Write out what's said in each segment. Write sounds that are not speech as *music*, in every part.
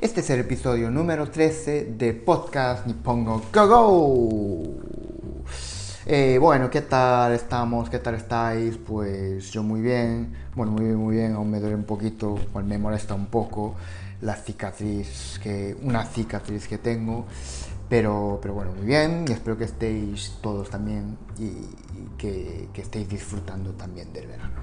Este es el episodio número 13 de podcast Nippongo Go Go. Eh, bueno, ¿qué tal estamos? ¿Qué tal estáis? Pues yo muy bien. Bueno, muy bien, muy bien. Aún me duele un poquito, bueno, me molesta un poco la cicatriz, que, una cicatriz que tengo. Pero, pero bueno, muy bien. Y espero que estéis todos también y, y que, que estéis disfrutando también del verano.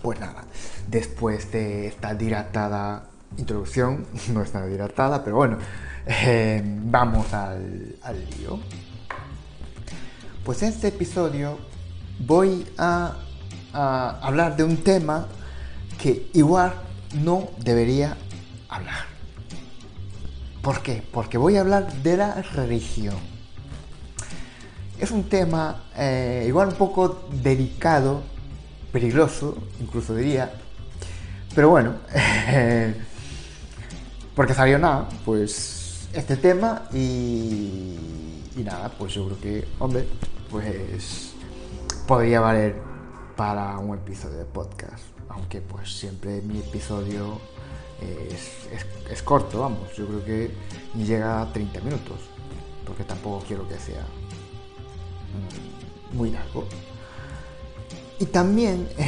Pues nada, después de esta dilatada introducción, *laughs* no es nada dilatada, pero bueno, eh, vamos al, lío. Pues en este episodio voy a, hablar de un tema que igual no debería hablar. ¿Por qué? Porque voy a hablar de la religión. Es un tema eh, igual un poco delicado, peligroso, incluso diría. Pero bueno, *laughs* porque salió nada, pues este tema y, nada, pues yo creo que, hombre, pues podría valer para un episodio de podcast. Aunque pues siempre mi episodio es, es, corto, vamos, yo creo que ni llega a 30 minutos, porque tampoco quiero que sea mm, muy largo. Y también *laughs*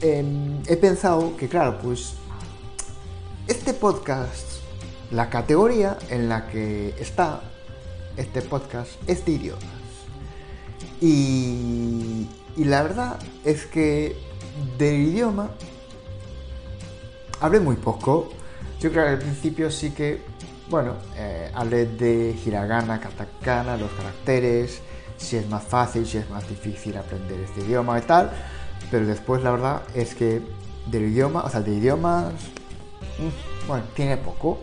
eh, he pensado que, claro, pues este podcast, la categoría en la que está este podcast es de idiomas. Y, la verdad es que del idioma hablé muy poco. Yo creo que al principio sí que, bueno, eh, hablé de hiragana, katakana, los caracteres, si es más fácil, si es más difícil aprender este idioma y tal. Pero después la verdad es que del idioma, o sea, de idiomas, mm, bueno, tiene poco.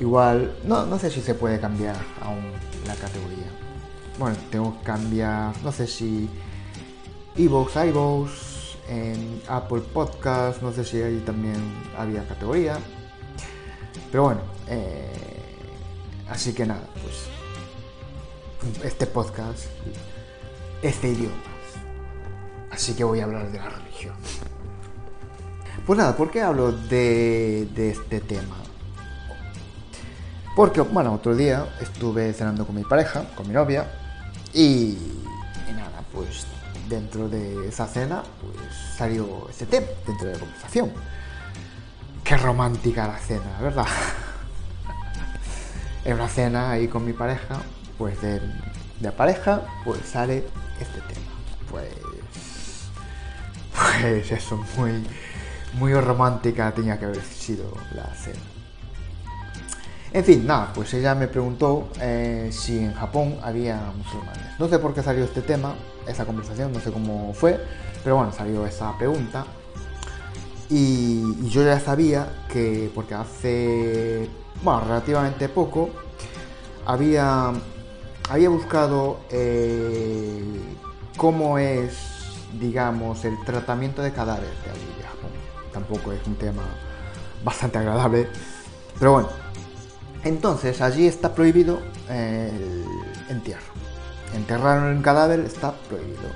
Igual, no, no sé si se puede cambiar aún la categoría. Bueno, tengo que cambiar, no sé si iVoox, iVoox, en Apple Podcast, no sé si ahí también había categoría. Pero bueno, eh, así que nada, pues este podcast es de idiomas. Así que voy a hablar de la religión. Pues nada, ¿por qué hablo de, de este tema? Porque, bueno, otro día estuve cenando con mi pareja, con mi novia, y, nada, pues dentro de esa cena, pues salió este tema, dentro de la conversación. Qué romántica la cena, ¿verdad? *laughs* en una cena ahí con mi pareja, pues de, de pareja, pues sale este tema. Pues, pues eso, muy, muy romántica tenía que haber sido la cena. En fin, nada, pues ella me preguntó eh, si en Japón había musulmanes. No sé por qué salió este tema, esa conversación, no sé cómo fue, pero bueno, salió esa pregunta. Y, yo ya sabía que, porque hace, relativamente poco, había, había buscado eh, cómo es, digamos, el tratamiento de cadáveres de. Tampoco es un tema bastante agradable, pero bueno. Entonces, allí está prohibido el entierro. Enterrar un cadáver está prohibido.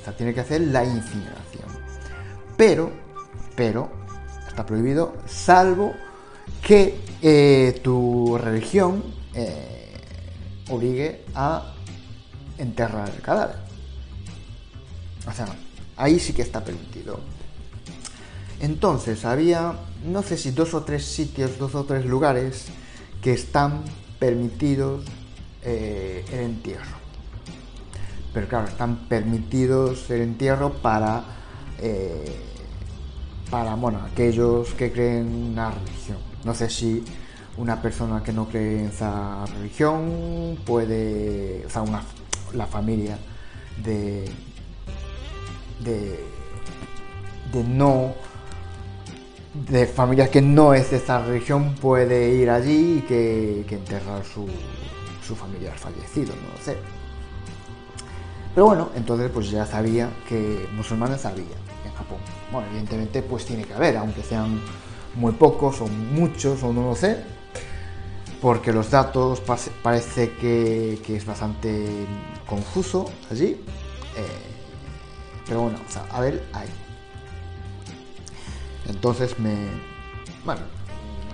O sea, tiene que hacer la incineración. Pero, pero, está prohibido, salvo que eh, tu religión eh, obligue a enterrar el cadáver. O sea, ahí sí que está permitido. Entonces, había, no sé si dos o tres sitios, dos o tres lugares que están permitidos eh, el entierro. Pero claro, están permitidos el entierro para, eh, para bueno, aquellos que creen una religión. No sé si una persona que no cree en esa religión puede, o sea, una, la familia de, de, de no de familias que no es de esta religión puede ir allí y que, enterrar su, su familiar fallecido, no lo sé. Pero bueno, entonces pues ya sabía que musulmanes había en Japón. Bueno, evidentemente pues tiene que haber, aunque sean muy pocos o muchos o no lo sé, porque los datos parece que, es bastante confuso allí. Eh, pero bueno, a ver, ahí. Entonces me. Bueno,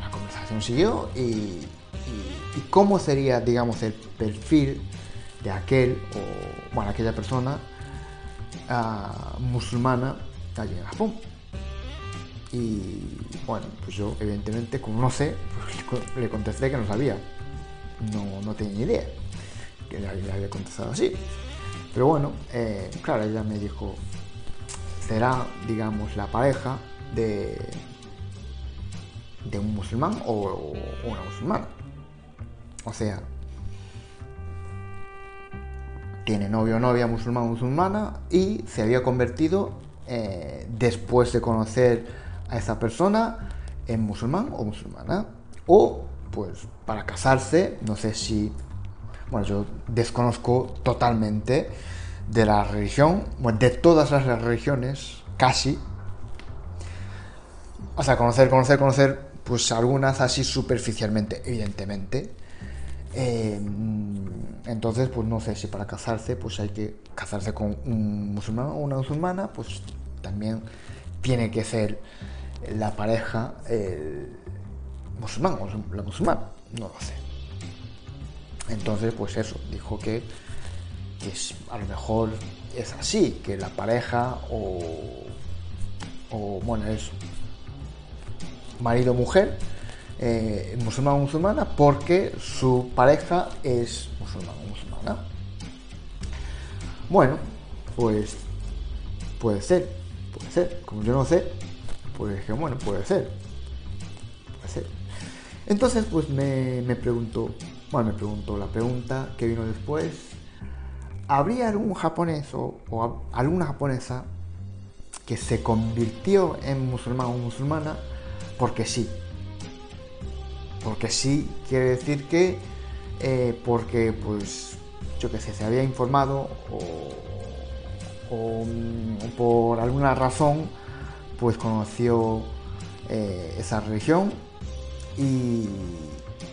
la conversación siguió y, y, cómo sería, digamos, el perfil de aquel o, bueno, aquella persona uh, musulmana allí en Japón. Y bueno, pues yo evidentemente, como no sé, le contesté que no sabía. No, no tenía idea que le había contestado así. Pero bueno, eh, claro, ella me dijo, será, digamos, la pareja de, de un musulmán o, una musulmana. O sea, tiene novio o novia musulmán o musulmana y se había convertido eh, después de conocer a esa persona en musulmán o musulmana. O pues para casarse, no sé si bueno, yo desconozco totalmente de la religión, bueno, de todas las religiones, casi. O sea, conocer, conocer, conocer, pues algunas así superficialmente, evidentemente. Eh, entonces, pues no sé si para casarse, pues hay que casarse con un musulmán o una musulmana, pues también tiene que ser la pareja el musulmán o la musulmana, no lo sé. Entonces, pues eso, dijo que, a lo mejor es así, que la pareja o, o bueno, es marido-mujer, eh, musulmán o musulmana, porque su pareja es musulmán o musulmana. Bueno, pues puede ser, puede ser. Como yo no sé, pues bueno, puede ser. Puede ser. Entonces, pues me, me preguntó, bueno, me preguntó la pregunta que vino después. ¿Habría algún japonés o, alguna japonesa que se convirtió en musulmán o musulmana porque sí? Porque sí quiere decir que eh, porque pues yo qué sé, se había informado o, mm, por alguna razón pues conoció eh, esa religión y,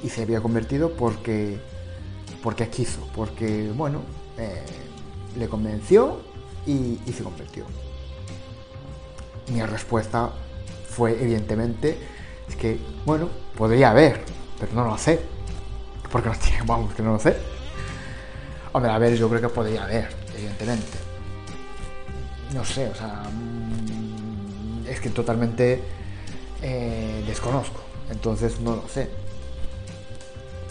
y se había convertido porque, porque quiso, porque, bueno, eh, le convenció y, se convirtió. Mi respuesta fue, evidentemente, es que, bueno, podría haber, pero no lo sé. Porque no *laughs* tiene, vamos, que no lo sé. Hombre, a ver, yo creo que podría haber, evidentemente. No sé, o sea, mm, es que totalmente eh, desconozco, entonces no lo sé.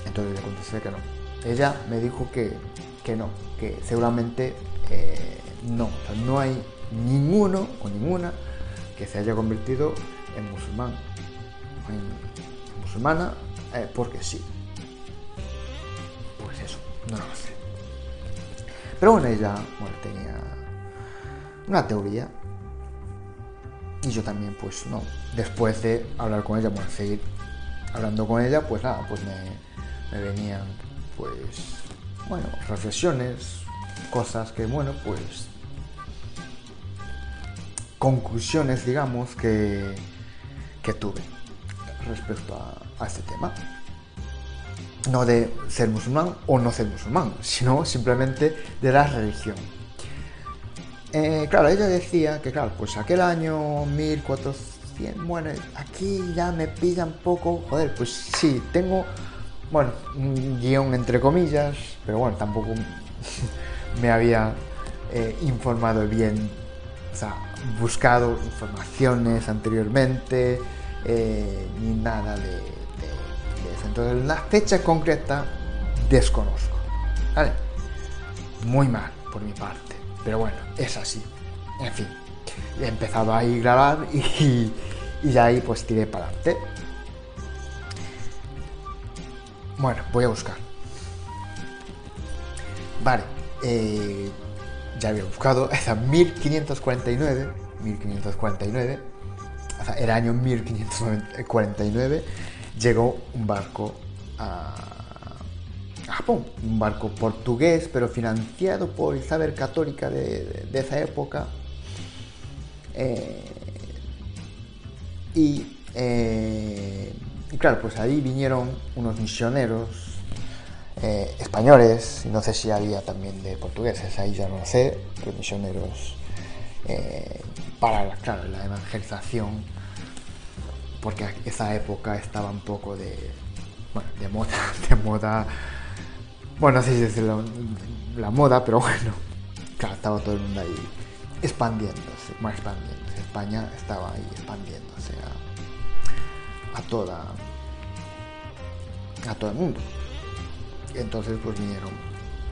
Entonces le contesté que no. Ella me dijo que, no, que seguramente eh, no. no hay ninguno o ninguna que se haya convertido en musulmán, en musulmana, eh, porque sí. Pues eso, no lo sé. Pero bueno, ella bueno, tenía una teoría y yo también, pues no. Después de hablar con ella, bueno, seguir hablando con ella, pues nada, pues me, me venían pues bueno reflexiones cosas que bueno pues conclusiones digamos que, que tuve respecto a, este tema. No de ser musulmán o no ser musulmán *laughs* sino simplemente de la religión. Eh, claro ella decía que claro pues aquel año 1400 bueno aquí ya me pillan poco joder pues sí tengo bueno, un guion entre comillas, pero bueno, tampoco *laughs* me había eh, informado bien, o sea, buscado informaciones anteriormente, eh, ni nada de, eso. Entonces, la fecha concreta desconozco. ¿Vale? Muy mal por mi parte, pero bueno, es así. En fin, he empezado a ir grabar y, y ya ahí pues tiré para adelante. Bueno, voy a buscar. Vale, eh, ya había buscado, es a 1549, 1549, el año 1549, llegó un barco a, Japón, un barco portugués, pero financiado por Isabel Católica de, esa época. Eh, eh, y, claro, pues ahí vinieron unos misioneros eh, españoles, no sé si había también de portugueses, ahí ya no sé, pero misioneros para la evangelización, porque esa época estaba un poco de moda, *laughs* de moda bueno, no sé si es la, moda, pero bueno, claro, estaba todo el mundo ahí expandiéndose, más expandiéndose. España estaba ahí expandiéndose a, a toda a todo el mundo. Entonces pues vinieron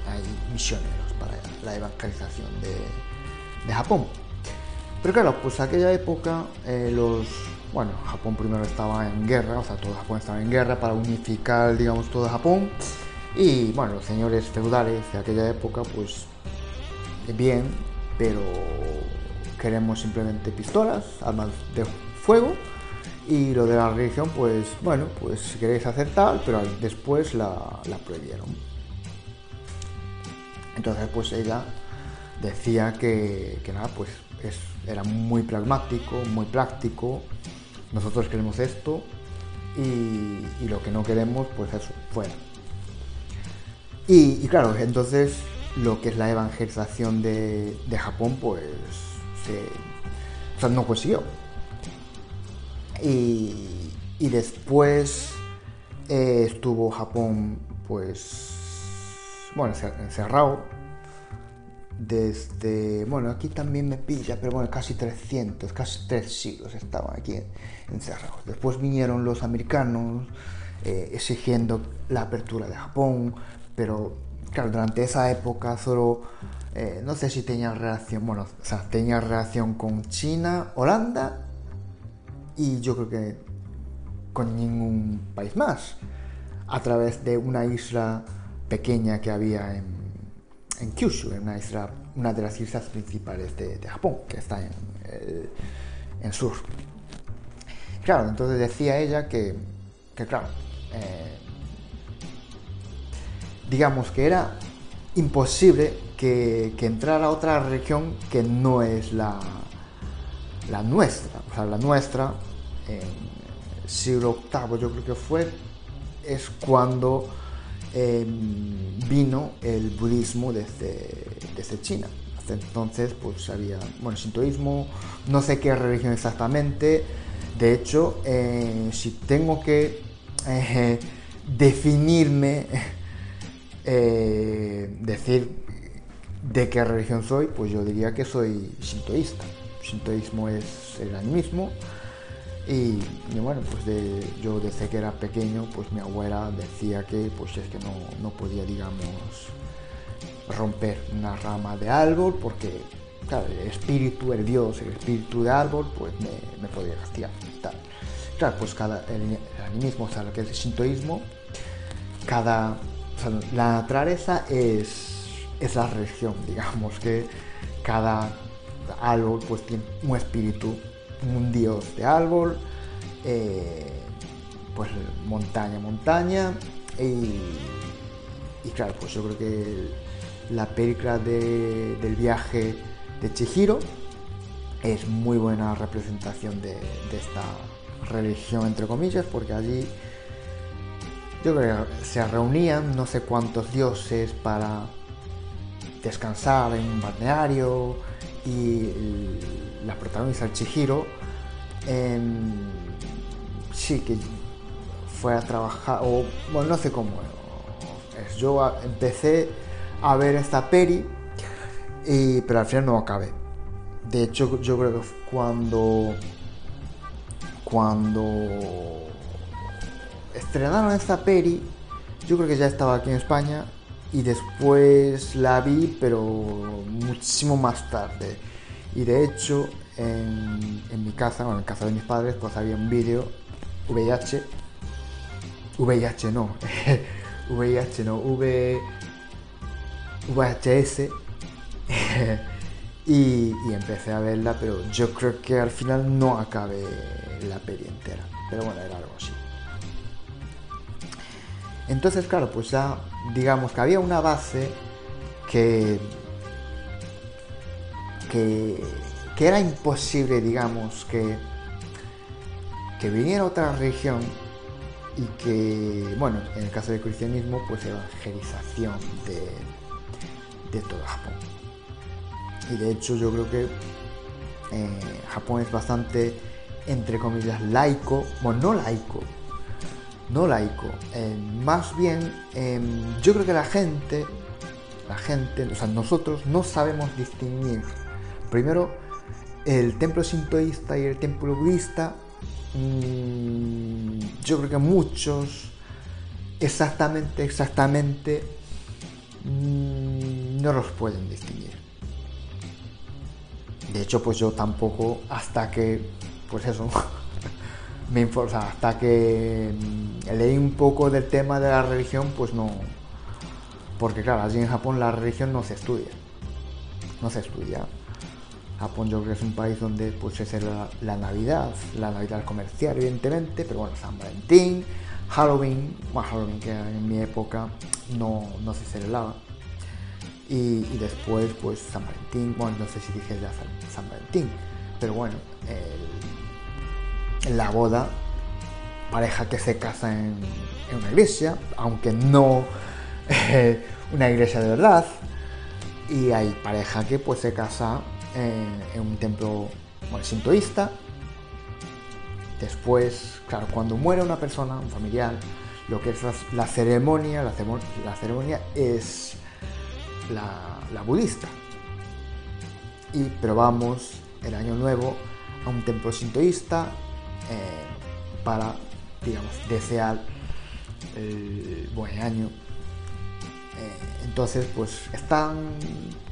ahí misioneros para la evangelización de, de Japón. Pero claro, pues aquella época eh, los bueno, Japón primero estaba en guerra, o sea, todo Japón estaba en guerra para unificar, digamos, todo Japón. Y bueno, los señores feudales de aquella época, pues bien, pero queremos simplemente pistolas, armas de fuego y lo de la religión, pues bueno, pues si queréis hacer tal, pero después la, prohibieron. Entonces pues ella decía que, nada, pues era muy pragmático, muy práctico, nosotros queremos esto y, lo que no queremos, pues eso, fuera. Y, claro, entonces lo que es la evangelización de, Japón, pues se, no consiguió. Y, después eh, estuvo Japón, pues, bueno, encerrado desde, bueno, aquí también me pilla, pero bueno, casi 300, casi tres siglos estaban aquí encerrados. Después vinieron los americanos eh, exigiendo la apertura de Japón, pero claro, durante esa época solo, eh, no sé si tenía relación, bueno, o sea, tenía relación con China, Holanda y yo creo que con ningún país más, a través de una isla pequeña que había en, en Kyushu, en una, isla, una de las islas principales de, Japón, que está en el sur. Claro, entonces decía ella que, que claro, eh, digamos que era imposible que, entrara otra región que no es la, la nuestra. O sea, la nuestra, en siglo VIII yo creo que fue, es cuando em, vino el budismo desde, desde China. Hasta entonces pues había, bueno, sintoísmo, no sé qué religión exactamente. De hecho, eh, si tengo que eh, definirme *laughs* eh, decir de qué religión soy, pues yo diría que soy sintoísta. Sintoísmo es el animismo. Y, bueno, pues yo desde que era pequeño, pues mi abuela decía que pues es que no, podía, digamos, romper una rama de árbol porque, el espíritu, el dios, el espíritu de árbol, pues me, podía castigar. Tal. Claro, pues cada, el, animismo, o sea, lo que es el sintoísmo, cada la naturaleza es, es la religión, *laughs* digamos que cada árbol pues tiene un espíritu, un dios de árbol, eh, pues montaña, montaña, y, claro, pues yo creo que la película del viaje de Chihiro es muy buena representación de esta religión, entre comillas, porque allí yo creo que se reunían no sé cuántos dioses para descansar en un balneario y la protagonista Chihiro sí que fue a trabajar o bueno no sé cómo yo empecé a ver esta peri y, pero al final no acabé. De hecho yo creo que cuando cuando estrenaron esta peri, yo creo que ya estaba aquí en España y después la vi, pero muchísimo más tarde. Y de hecho, en, mi casa, bueno, en casa de mis padres, pues había un vídeo VIH, VIH no, *laughs* VIH no, v, VHS, *laughs* y, empecé a verla, pero yo creo que al final no acabé la peli entera. Pero bueno, era algo así. Entonces, claro, pues ya digamos que había una base que, que, era imposible, digamos, que, que viniera otra religión y que, bueno, en el caso del cristianismo, pues evangelización de, de todo Japón. Y de hecho yo creo que eh, Japón es bastante, entre comillas, laico, bueno, no laico, no laico, eh, más bien em, yo creo que la gente, la gente, o sea, nosotros no sabemos distinguir, primero, el templo sintoísta y el templo budista, mm, yo creo que muchos exactamente, exactamente mm, no los pueden distinguir. De hecho, pues yo tampoco, hasta que, pues eso, *laughs* me hasta que mm, leí un poco del tema de la religión, pues no. Porque claro, allí en Japón la religión no se estudia. No se estudia. Japón yo creo que es un país donde pues se celebra la Navidad, la Navidad comercial evidentemente, pero bueno, San Valentín, Halloween, bueno, Halloween que en mi época no, no se celebraba. Y, después pues San Valentín, bueno, no sé si dije ya San, Valentín, pero bueno, la boda, pareja que se casa en, una iglesia, aunque no eh, una iglesia de verdad, y hay pareja que pues se casa en, un templo sintoísta. Después, claro, cuando muere una persona, un familiar, lo que es la, ceremonia, la, la ceremonia es la, budista. Y probamos el año nuevo a un templo sintoísta para, digamos, desear el buen año. Eh, entonces, pues están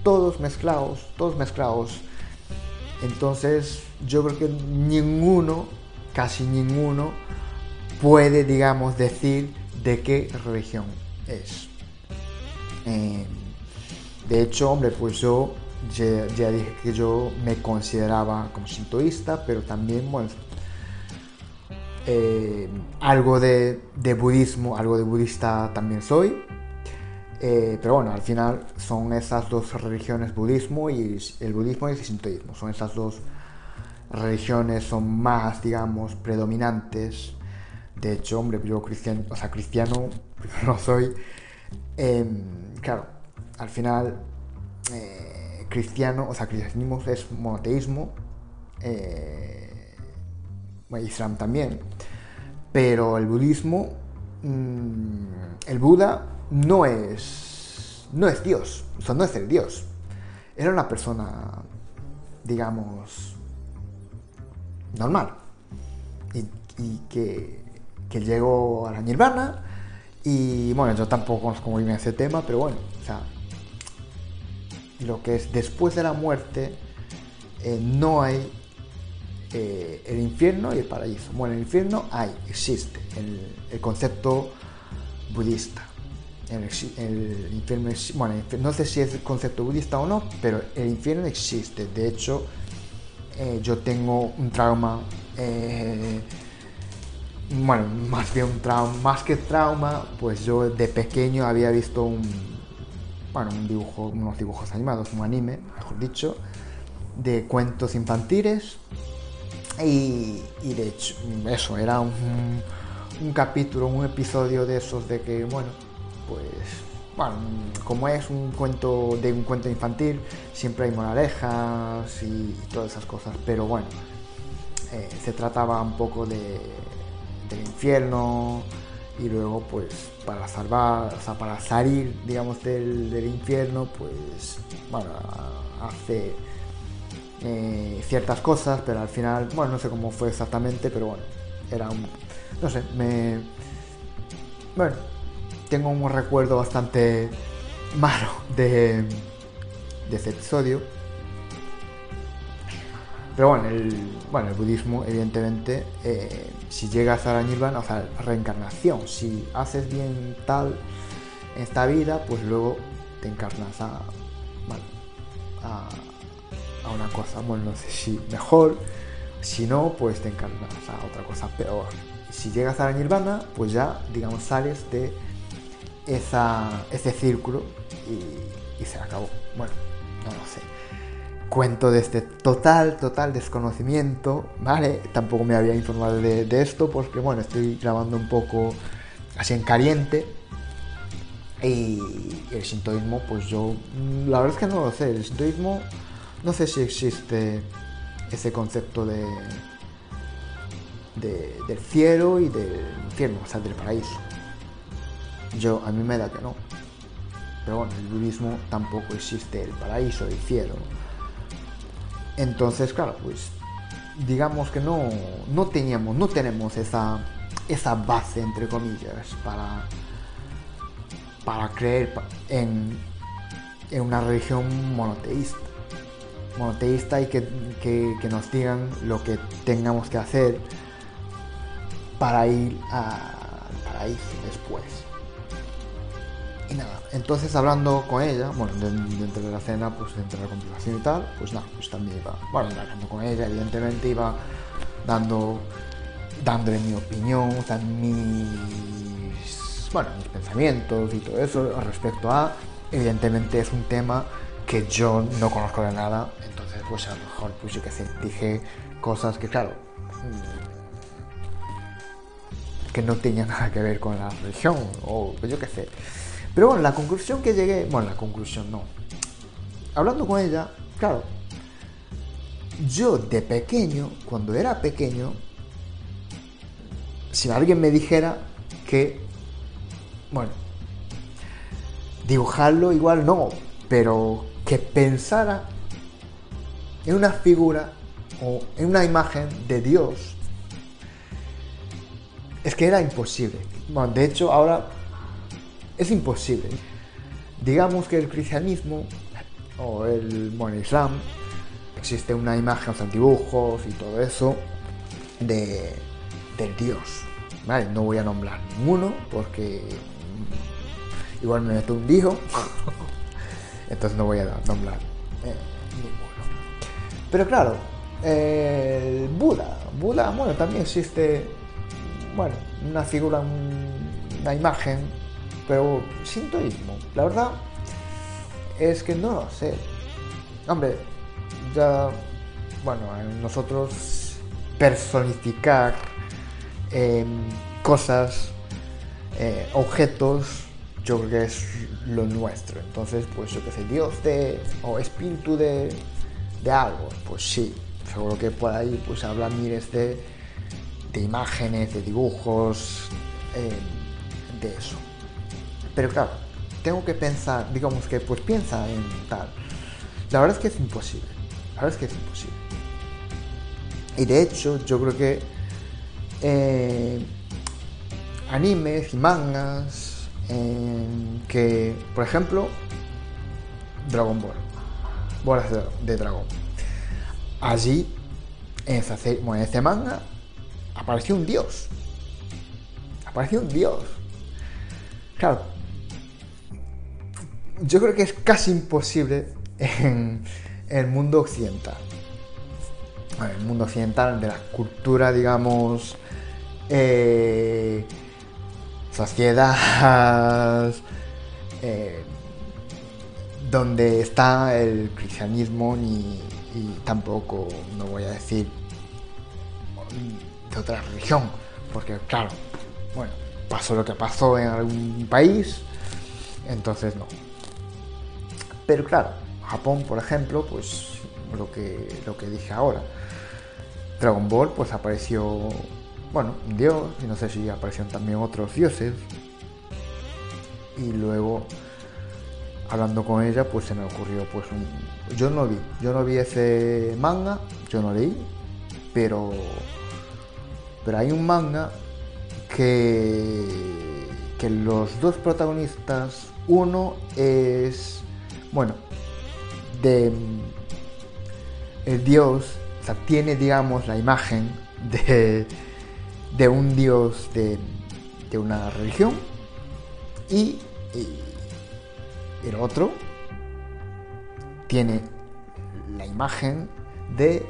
todos mezclados, todos mezclados. Entonces, yo creo que ninguno, casi ninguno, puede, digamos, decir de qué religión es. Eh, de hecho, hombre, pues yo ya, dije que yo me consideraba como sintoísta, pero también, bueno, eh, algo de, budismo, algo de budista también soy. Eh, pero bueno, al final son esas dos religiones, budismo y el budismo y el sintoísmo. Son esas dos religiones, son más, digamos, predominantes. De hecho, hombre, yo cristiano, o sea, cristiano *laughs* no soy. Em, claro, al final, eh, cristiano, o sea, cristianismo es monoteísmo, Islam también, pero el budismo, mm, el Buda no es, no es Dios, o sea, no es el Dios, era una persona, digamos, normal, y, que, que llegó a la nirvana, y bueno, yo tampoco conozco muy bien ese tema, pero bueno, o sea, lo que es después de la muerte, eh, no hay eh, el infierno y el paraíso. Bueno, el infierno hay, existe, el, concepto budista. El, infierno, bueno, no sé si es el concepto budista o no, pero el infierno existe. De hecho, eh, yo tengo un trauma, bueno, *laughs* más bien un trauma, más que trauma, pues yo de pequeño había visto un, bueno, un dibujo, unos dibujos animados, un anime, mejor dicho, de cuentos infantiles. Y, de hecho, eso, era un, capítulo, un episodio de esos de que, bueno, pues, bueno, como es un cuento de un cuento infantil, siempre hay moralejas y, todas esas cosas, pero bueno, eh, se trataba un poco de, del infierno, y luego pues para salvar, o sea, para salir, digamos, del, infierno, pues, bueno, hace eh, ciertas cosas, pero al final, bueno, no sé cómo fue exactamente, pero bueno, era un, no sé, me, bueno, tengo un recuerdo bastante malo de, de ese episodio. Pero bueno, el, bueno, el budismo, evidentemente, eh, si llegas a la nirvana, o sea, reencarnación, si haces bien tal esta vida, pues luego te encarnas a, a una cosa, bueno, no sé si mejor, si no, pues te encarnas a otra cosa peor. Si llegas a la nirvana, pues ya, digamos, sales de esa, ese círculo y, y se acabó. Bueno, no lo sé cuento de este total, total desconocimiento, ¿vale? Tampoco me había informado de, de, esto porque, bueno, estoy grabando un poco así en caliente. Y el sintoísmo, pues yo, la verdad es que no lo sé. El sintoísmo, no sé si existe ese concepto de, de del cielo y del infierno, o sea, del paraíso. Yo, a mí me da que no. Pero bueno, en el budismo tampoco existe el paraíso, el cielo. Entonces, claro, pues digamos que no, no teníamos, no tenemos esa, esa base, entre comillas, para, para creer en, en una religión monoteísta. Monoteísta y que, que, que, nos digan lo que tengamos que hacer para ir al paraíso después. Y nada, entonces hablando con ella, bueno, dentro de la cena, pues dentro de la conversación y tal, pues nada, pues también iba, bueno, hablando con ella, evidentemente iba dando, dándole mi opinión, o sea, mis, bueno, mis pensamientos y todo eso respecto a, evidentemente es un tema que yo no conozco de nada, entonces pues a lo mejor, pues yo qué sé, dije cosas que claro, que no tenían nada que ver con la religión, o yo qué sé. Pero bueno, la conclusión que llegué, bueno, la conclusión no. Hablando con ella, claro, yo de pequeño, cuando era pequeño, si alguien me dijera que, bueno, dibujarlo igual no, pero que pensara en una figura o en una imagen de Dios, es que era imposible. Bueno, de hecho, ahora es imposible. Digamos que el cristianismo o el, bueno, Islam existe una imagen, o sea, dibujos y todo eso de, del Dios. No voy a nombrar ninguno porque igual me meto un dijo. Entonces no voy a nombrar eh, ninguno. Pero claro, Buda. Buda, bueno, también existe, bueno, una figura, una imagen pero sintoísmo, la verdad es que no lo sé. Hombre, ya, bueno, nosotros personificar eh, cosas, eh, objetos, yo creo que es lo nuestro. Entonces, pues yo que sé, Dios de, o espíritu de, de algo, pues sí, seguro que por ahí pues hablan miles de, de imágenes, de dibujos, eh, de eso. Pero claro, tengo que pensar, digamos que pues piensa en tal. La verdad es que es imposible. La verdad es que es imposible. Y de hecho, yo creo que eh, animes y mangas que, por ejemplo, Dragon Ball, bolas de, dragón. Allí, en, esa, bueno, en ese manga, apareció un dios. Apareció un dios. Claro, yo creo que es casi imposible en, el mundo occidental. En el mundo occidental, de la cultura, digamos, eh, sociedad, eh, donde está el cristianismo, ni, y tampoco, no voy a decir, de otra religión, porque claro, bueno, pasó lo que pasó en algún país, entonces no. Pero claro, Japón, por ejemplo, pues lo que, lo que dije ahora. Dragon Ball, pues apareció, bueno, dios, y no sé si aparecieron también otros dioses. Y luego, hablando con ella, pues se me ocurrió, pues un... Yo no vi, yo no vi ese manga, yo no leí, pero... Pero hay un manga que... que los dos protagonistas, uno es bueno, de el dios, o sea, tiene, digamos, la imagen de, de un dios de, de una religión y, el otro tiene la imagen de...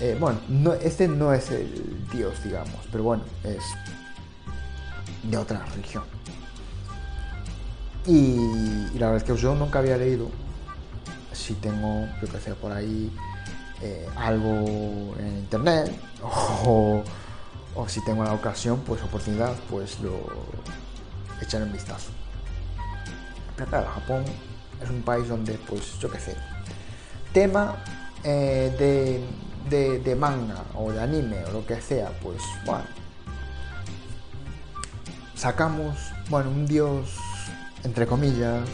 eh, bueno, no, este no es el dios, digamos, pero bueno, es de otra religión. Y, y la verdad es que yo nunca había leído, si tengo, yo que sé, por ahí eh, algo en internet, *laughs* o, o si tengo la ocasión, pues oportunidad, pues lo echaré un vistazo. Pero claro, Japón es un país donde, pues yo qué sé, tema eh, de, de, de manga o de anime o lo que sea, pues bueno, sacamos, bueno, un dios, entre comillas,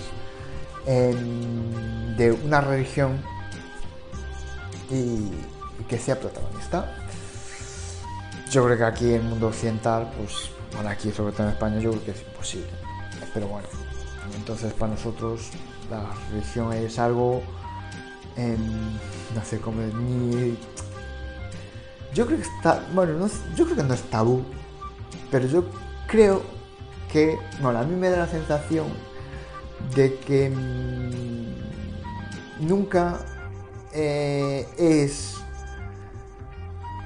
de una religión y que sea protagonista. Yo creo que aquí en el mundo occidental, pues, bueno, aquí sobre todo en España, yo creo que es imposible. Pero bueno, entonces para nosotros la religión es algo, em, no sé cómo, ni... Yo creo que está, bueno, yo creo que no es tabú, pero yo creo que, bueno, a mí me da la sensación de que mm, nunca eh, es,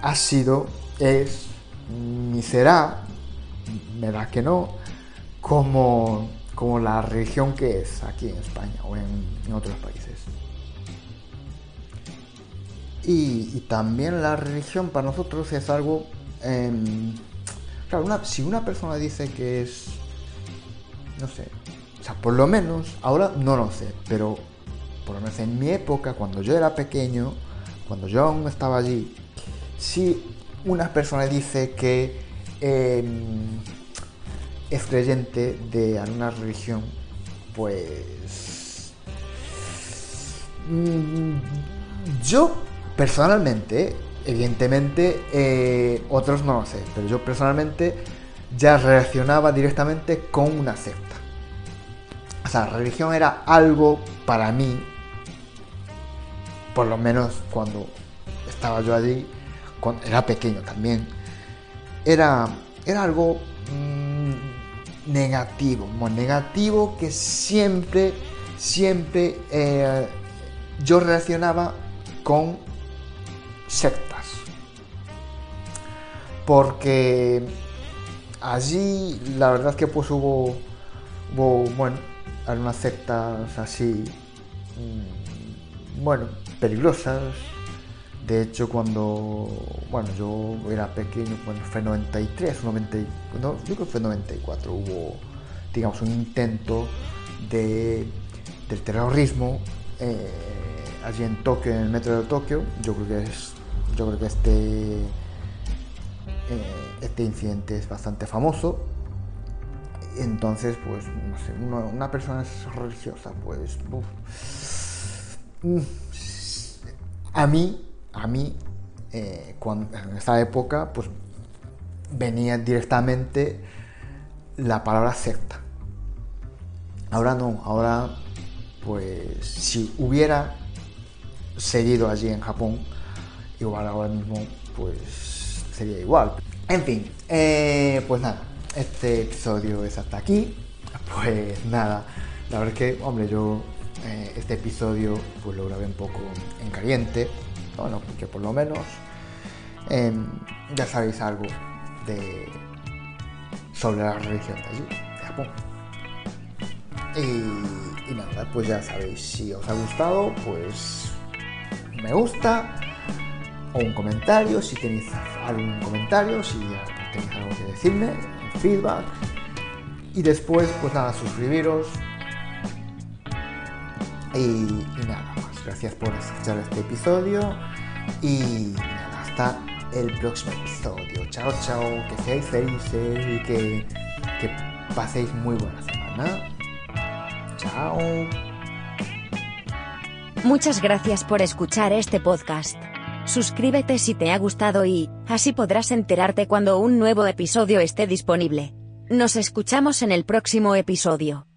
ha sido, es, ni será, me da que no, como, como la religión que es aquí en España o en, otros países. Y, también la religión para nosotros es algo... em, claro, una- si una persona dice que es... No sé. O sea, por lo menos, ahora no lo sé, pero por lo menos en mi época, cuando yo era pequeño, cuando yo aún estaba allí, si una persona dice que em, es creyente de alguna religión, pues... mm, Yo personalmente, evidentemente, eh, otros no lo sé, pero yo personalmente ya relacionaba directamente con una secta. O sea, religión era algo para mí, por lo menos cuando estaba yo allí, cuando era pequeño también, era, era algo mm, negativo, muy negativo que siempre, siempre eh, yo relacionaba con sectas. Porque allí la verdad que pues hubo, hubo bueno, algunas sectas así, mm, bueno, peligrosas. De hecho, cuando, bueno, yo era pequeño, bueno, fue 93, 90, y- no, yo creo que fue 94, hubo, digamos, un intento de, del terrorismo eh, allí en Tokio, en el metro de Tokio. Yo creo que es, yo creo que este, eh, este incidente es bastante famoso. Entonces, pues, no sé, una, persona religiosa, pues. Mm, a mí, a mí, eh, en esta época, pues, venía directamente la palabra secta. Ahora no, ahora, pues, si hubiera seguido allí en Japón, igual ahora mismo, pues, sería igual. En fin, eh, pues nada, este episodio es hasta aquí. Pues nada, la verdad es que, hombre, yo eh, este episodio pues lo grabé un poco en caliente. Bueno, porque por lo menos em, ya sabéis algo de sobre la religión de allí, de Japón. Y, nada, pues ya sabéis, si os ha gustado, pues me gusta o un comentario, si tenéis algún comentario, si tenéis algo que decirme, feedback. Y después, pues nada, suscribiros. Y, y nada más. Gracias por escuchar este episodio. Y nada, hasta el próximo episodio. Chao, chao. Que seáis felices y que, que paséis muy buena semana. Chao. Muchas gracias por escuchar este podcast. Suscríbete si te ha gustado y, así podrás enterarte cuando un nuevo episodio esté disponible. Nos escuchamos en el próximo episodio.